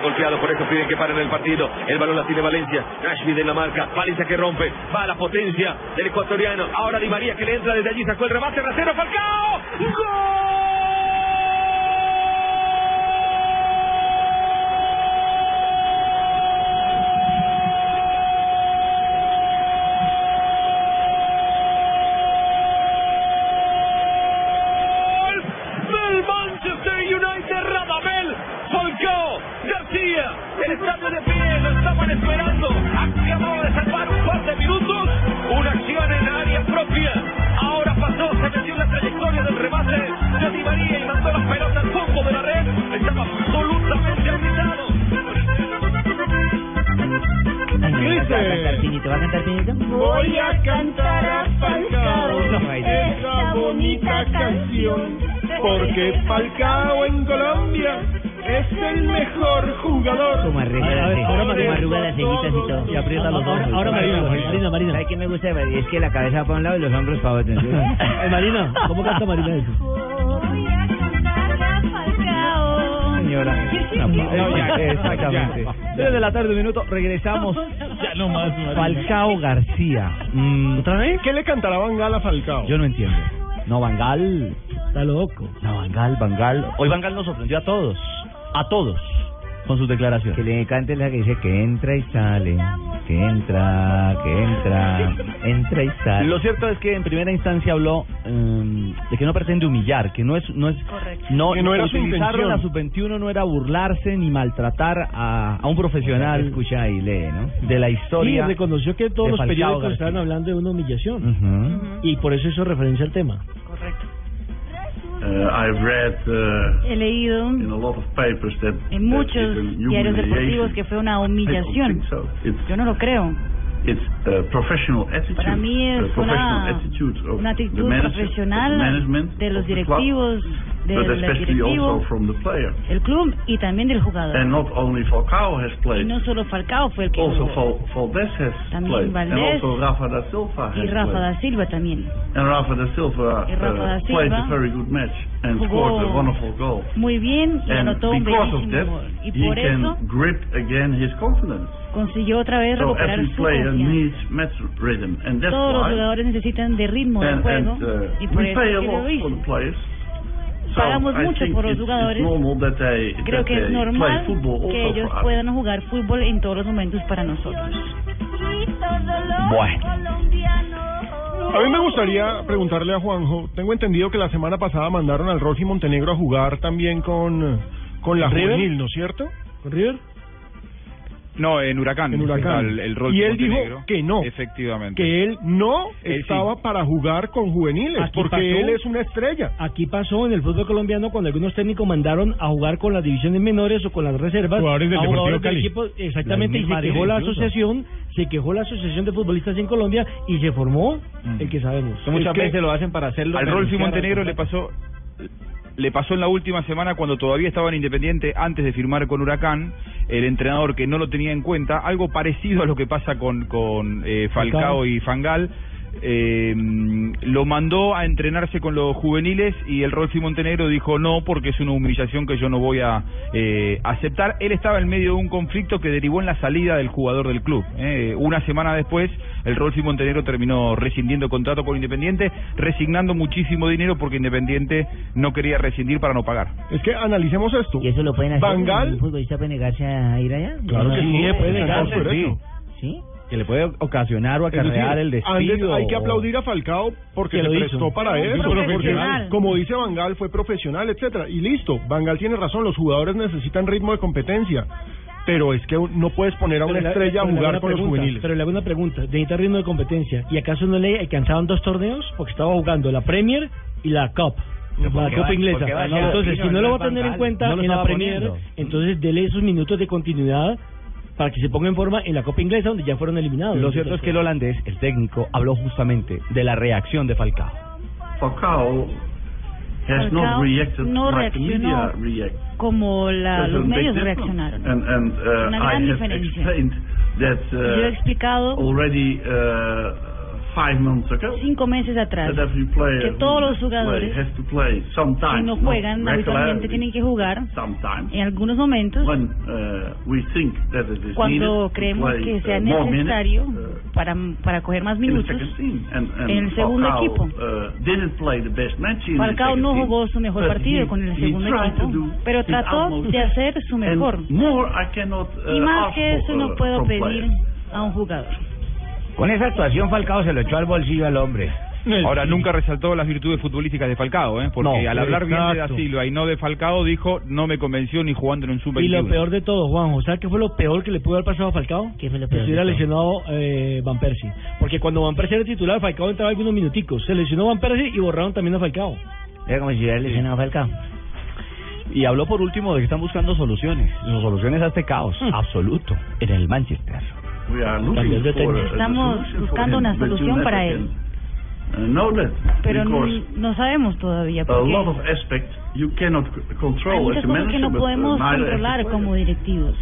Golpeado, por eso piden que paren el partido. El balón la tiene Valencia. Rashford en la marca. Valencia que rompe. Va la potencia del ecuatoriano. Ahora Di María que le entra desde allí. Sacó el remate. Rasero Falcao. ¡Gol! Porque Falcao en Colombia es el mejor jugador. Como arregla, A ver, ahora como arruga las cejitas y todo. Y aprieta los ojos. Ahora Marino, Marino, Marino. ¿Sabes qué me gusta? Es que la cabeza va para un lado y los hombros para otro. Marino, ¿cómo canta Marina eso? Señora. No, ya, Exactamente. Tres de la tarde, un minuto. Regresamos. Ya no más, Falcao García. Mm, ¿Otra vez? ¿Qué le cantará Bangal a Falcao? yo no entiendo. No, Bangal. Está loco. No, Bangal, Bangal. Hoy Bangal nos sorprendió a todos. A todos. Con sus declaraciones. Que le cante la que dice que entra y sale. Que entra, que entra. Entra y sale. Lo cierto es que en primera instancia habló em, de que no pretende humillar, que no es no es no, Que no era su utilizarlo en la intención. sub-21 no era burlarse ni maltratar a, a un profesional Escucha y lee, ¿no? de la Sí, historia. reconoció que todos los periódicos estaban hablando de una humillación. Y por eso hizo referencia al tema. Uh, I've read uh, He leído in a lot of papers that en muchos diarios deportivos humiliation. que fue una humillación. so. Yo no lo creo. it's a professional attitude, Para mí es professional una, attitude of una the actitud profesional management de los of the club, directivos, del especially also directivo, from the player. el club y también del jugador. And not only Falcao has Y played, no solo Falcao fue el que also jugó, has También played, and Valdés also Rafa da Silva y has Rafa played. da Silva también. And Rafa da Silva, Y Rafa da uh, played Silva a very good match and scored a wonderful goal. Muy bien y And anotó un because of bellísimo that, gol. Y he por can eso grip again his confidence. consiguió otra vez So recuperar every su player confianza. needs match rhythm, and that's Todos los jugadores necesitan de ritmo de juego and uh, y por eso Pagamos mucho por los jugadores. Creo que es normal que ellos puedan jugar fútbol en todos los momentos para nosotros. Bueno. A mí me gustaría preguntarle a Juanjo, tengo entendido que la semana pasada mandaron al Rocky Montenegro a jugar también con, con la ¿River? juvenil, ¿no es cierto? ¿Con River? No, en Huracán. En Huracán. El, el rol y él dijo que no, Efectivamente. que él no Eh, sí. estaba para jugar con juveniles, Aquí porque pasó. él es una estrella. Aquí pasó en el fútbol colombiano cuando algunos técnicos mandaron a jugar con las divisiones menores o con las reservas Jugadores del a Deportivo jugadores del Cali. equipo, exactamente, y se quejó la incluso. asociación, se quejó la asociación de futbolistas en Colombia y se formó el que sabemos. Que muchas veces lo hacen para hacerlo. Al Rolfi Montenegro le pasó le pasó en la última semana cuando todavía estaba en Independiente antes de firmar con Huracán, el entrenador que no lo tenía en cuenta, algo parecido a lo que pasa con, con eh, Falcao Falcao. y Fangal, eh, lo mandó a entrenarse con los juveniles y el Rolfi Montenegro dijo no porque es una humillación que yo no voy a eh, aceptar. Él estaba en medio de un conflicto que derivó en la salida del jugador del club. eh. Una semana después, el Rolfi Montenegro terminó rescindiendo contrato con Independiente, resignando muchísimo dinero porque Independiente no quería rescindir para no pagar. Es que analicemos esto. ¿Y eso lo pueden hacer? Bangal- ¿Un futbolista puede negarse a ir allá? Claro que sí, puede negarse. ¿Sí? Que le puede ocasionar o acarrear el antes despido. hay que aplaudir a Falcao porque se lo hizo. prestó para eso. Porque, como dice Bangal, fue profesional, etcétera. Y listo, Bangal tiene razón, los jugadores necesitan ritmo de competencia. Pero es que no puedes poner a una estrella a jugar con los juveniles. Pero le hago una pregunta, necesita ritmo de competencia. ¿Y acaso no le alcanzaban dos torneos? Porque estaba jugando la Premier y la Cup. la ¿por qué Copa Inglesa. entonces, si No, lo va a tener en cuenta. No en la Premier, poniendo. entonces dele esos minutos de continuidad para que se ponga en forma en la Copa Inglesa donde ya fueron eliminados. Lo cierto es que el holandés, el técnico, habló justamente de la reacción de Falcao. Falcao has Falcao not reacted no like the media reaccionó como la, los medios reaccionaron. And, and uh, Una gran diferencia. Yo he uh, explicado already uh, five months ago cinco meses atrás that every player que todos los jugadores has to play sometimes, que no juegan habitualmente tienen que jugar sometimes. en algunos momentos When uh, we think that it is cuando creemos play, que sea uh, minutes, necesario uh, para, para coger más minutos. And, and en el segundo Falcao, equipo. uh, didn't play the best match in the Falcao no jugó su mejor partido he- con el segundo equipo, pero trató de hacer su mejor. More I cannot, uh, Y más que eso no uh, puedo pedir a un jugador. Con esa actuación Falcao se lo echó al bolsillo al hombre. Ahora, nunca resaltó las virtudes futbolísticas de Falcao, ¿eh? porque No, al hablar bien de. Silva y no de Falcao, dijo, no me convenció ni jugando en un sub Y lo peor de todo, Juanjo, ¿sabes qué fue lo peor que le pudo haber pasado a Falcao? ¿Qué fue lo Que estuviera lesionado eh, Van Persie. Porque cuando Van Persie era titular, Falcao entraba algunos minuticos. Se lesionó Van Persie y borraron también a Falcao. Era como si hubiera lesionado a Falcao. Y habló por último de que están buscando soluciones, soluciones a este caos absoluto en el Manchester. Estamos solution for buscando una solución para él. uh, that Pero no, no sabemos todavía a porque lot of aspects you cannot c- hay control muchas cosas que no uh, podemos controlar como directivos.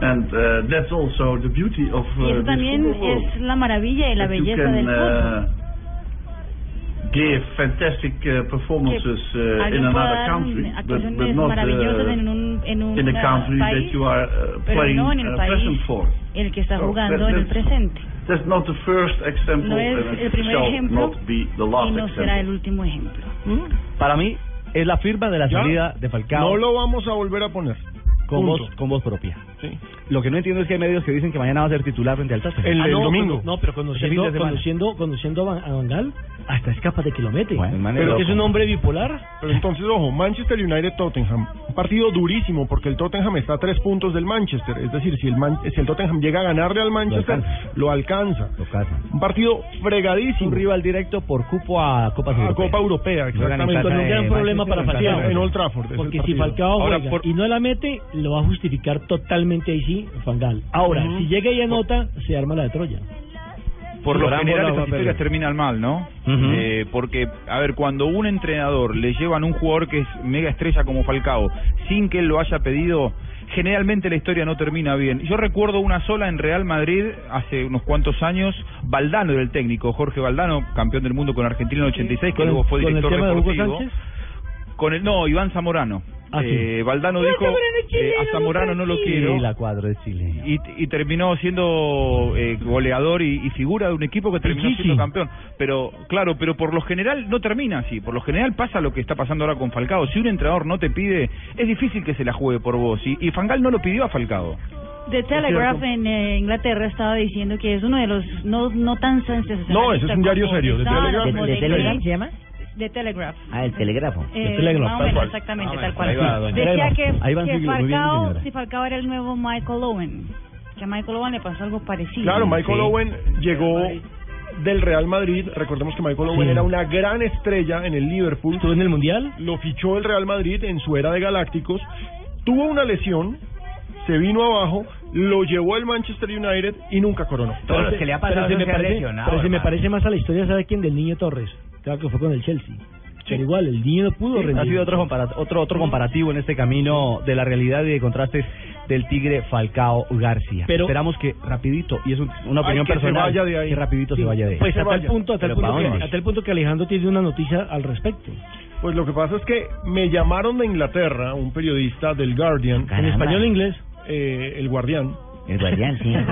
And uh, that's also the beauty of Y uh, eso también es la maravilla y la belleza del fútbol. Give fantastic uh, performances uh, in another country, but, but not maravillosas uh, en un, en un in the uh, country país, that you are uh, pero playing no en el uh, país present for. el que está So jugando that- en el that's- presente. That's not the first example, No es and el it primer shall ejemplo not be the y last no example. será el último ejemplo. Para mí es la firma de la ¿Ya? salida de Falcao No lo vamos a volver a poner. con, voz, con voz propia. Sí. Lo que no entiendo es que hay medios que dicen que mañana va a ser titular frente al Tottenham. El, Ah, el domingo. no, pero conociendo, conociendo, conociendo a Van, a Van Gaal, hasta es capaz de que lo mete. Bueno, pero que loco. es un hombre bipolar. Pero entonces, ojo, Manchester United-Tottenham. Un partido durísimo porque el Tottenham está a tres puntos del Manchester. Es decir, si el, Man- si el Tottenham llega a ganarle al Manchester, lo alcanza. Lo casan. Un partido fregadísimo. un rival directo por cupo a Copa a Copa Europea, exactamente. Con un gran problema Manchester, para Falcao. En Old Trafford. Porque si. Falcao Ahora, juega por- y no la mete, lo va a justificar totalmente ahí sí, Van Gaal. Ahora, si llega y anota, se arma la de Troya. Por lo general esas historias terminan mal, ¿no? Eh, porque, a ver, cuando un entrenador le llevan un jugador que es mega estrella como Falcao, sin que él lo haya pedido, generalmente la historia no termina bien. Yo recuerdo una sola en Real Madrid hace unos cuantos años, Valdano era el técnico, Jorge Valdano, campeón del mundo con Argentina en el 86, que luego fue con el director tema de Hugo deportivo. Sánchez. Con el, no, Iván Zamorano. Ah, sí. Eh, Valdano dijo, eh, a Zamorano no lo quiero. Y la cuadro de Chile. Y, y terminó siendo eh, goleador y, y figura de un equipo que terminó Pichichi. siendo campeón. Pero, claro, pero por lo general no termina así. Por lo general pasa lo que está pasando ahora con Falcao. Si un entrenador no te pide, es difícil que se la juegue por vos. Y, y Fangal no lo pidió a Falcao. The Telegraph en eh, Inglaterra estaba diciendo que es uno de los no no tan sensacionalistas. No, ese es un diario serio, The Telegraph. ¿De, de se llama? The Telegraph. Ah, el telégrafo. Eh, Telegraph, más o tal menos, cual. exactamente, Ah, tal cual. ahí va, doña Decía que, que bien, Falcao, si Falcao era el nuevo Michael Owen, que a Michael Owen le pasó algo parecido. Claro, Michael Sí. Owen llegó del Real Madrid. Recordemos que Michael Owen Sí. era una gran estrella en el Liverpool. Estuvo en el Mundial. Lo fichó el Real Madrid en su era de Galácticos. Tuvo una lesión, se vino abajo, lo llevó el Manchester United y nunca coronó. Todos los Pero que le ha pero pasado se me se parece, pero se me parece más a la historia, ¿sabe quién? Del Niño Torres. Claro que fue con el Chelsea. Pero igual, el niño pudo Sí, rendir. ha sido otro, compara- otro, otro comparativo en este camino de la realidad y de contrastes del Tigre Falcao García. Pero- Esperamos que rapidito, y es un- una opinión que se personal, vaya de ahí. que rapidito Sí, se vaya de ahí. Pues Se a tal vaya. punto, a tal ¿Pero punto, que, dónde? a tal punto que Alejandro tiene una noticia al respecto. Pues lo que pasa es que me llamaron de Inglaterra, un periodista del Guardian, En español e inglés. eh, el Guardián. El guardián, sí. Un,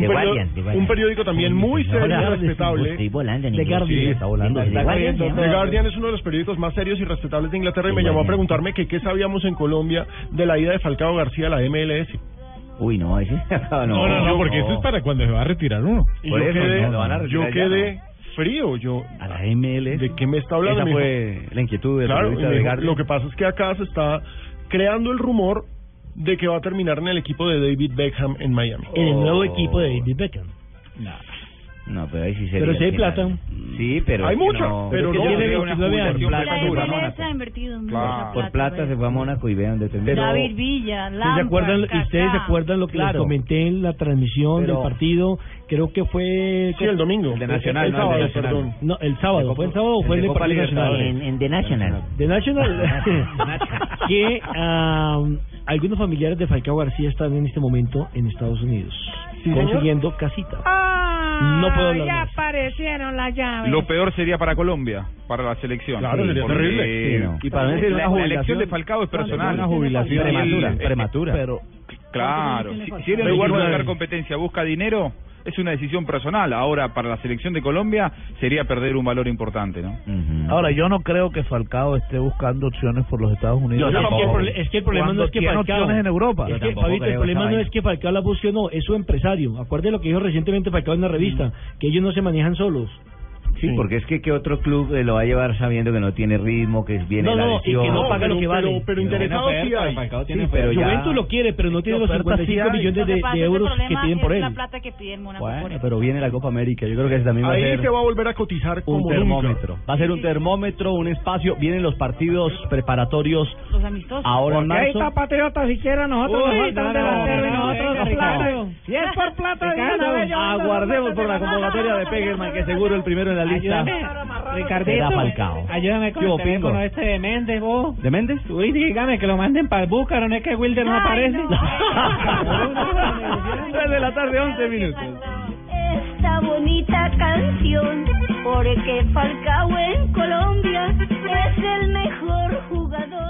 The perio- Guardian, The Guardian. un periódico también muy serio y respetable. Estoy volando en The inglés. Guardian. Sí, está volando. The Guardian. The es uno de los periódicos más serios y respetables de Inglaterra y me llamó a preguntarme que qué sabíamos en Colombia de la ida de Falcao García a la MLS. Uy, no, ese no, No, no, no, porque eso es para cuando se va a retirar uno. Y yo eso, quedé, no, van a retirar yo ya, quedé frío, yo A la MLS. ¿de qué me está hablando? Esa fue la inquietud Claro, de Guardian. lo que pasa es que acá se está creando el rumor de que va a terminar en el equipo de David Beckham en Miami. En el nuevo Oh. equipo de David Beckham. No, pero ahí sí sería Pero si hay plata. Sí, pero Hay mucho, no. pero es que no. tiene una 29 años. jubilación invertido mucha Claro. Por plata se fue a Mónaco y ve donde terminó. David Villa, ¿Sí Lampard, se acuerdan, y ustedes se acuerdan lo que les Claro. comenté en la transmisión Pero- del partido? Creo que fue... Sí, el domingo. El de Nacional, El, no, el de sábado, Nacional. perdón. No, el sábado. ¿Fue el sábado o el fue el de Copa Nacional? En, en The National. De National, que am, algunos familiares de Falcao García están en este momento en Estados Unidos Sí, señor. consiguiendo casita. No puedo hablar ya aparecieron las llaves. Lo peor sería para Colombia, para la selección. Claro, sería Porque, terrible. eh, Sí, no. Y para mí sería la, una la elección de Falcao es personal. Una jubilación Prematura. prematura. prematura. Pero, claro, si, si él en lugar de igual- buscar competencia busca dinero, es una decisión personal. Ahora, para la selección de Colombia, sería perder un valor importante, ¿no? Ujú. Ahora, yo no creo que Falcao esté buscando opciones por los Estados Unidos. No, es, que el, es que el problema no es que Falcao... opciones en Europa. Es que, Fabito, el problema no es que Falcao la busque o no, es su empresario. Acuerde lo que dijo recientemente Falcao en la revista, que ellos no se manejan solos. Sí, porque es que ¿qué otro club eh, lo va a llevar sabiendo que no tiene ritmo, que viene No, la no, y que no paga pero, lo que vale. Pero, pero interesados sí hay. Sí, pero ya- Juventus lo quiere, pero no tiene los oferta sí 55 hay. millones Lo de, de euros que piden por él. la plata que pide el Mónaco por Bueno, él. pero viene la Copa América. Yo creo que ese también va a Ahí ser se va a volver a cotizar como un nunca. termómetro. Va a ser un termómetro, un espacio. Vienen los partidos preparatorios Los amistosos. ahora en Porque ahí marzo. está Patriota siquiera nosotros Uy, nos falta un no, no, delantero y nosotros plata. Si es por plata, aguardemos por la convocatoria de Pegerman, que seguro el primero en la lista Ayúdame, será Ricardito, Falcao. ayúdame con ¿Qué el teléfono Pingo? este de Méndez, vos. ¿De Méndez? Uy, dígame que lo manden para el Búcaro, no es que Wilder no Ay, aparece. no. 3 de la tarde, 11 minutos. esta bonita canción, porque Falcao en Colombia es el mejor jugador.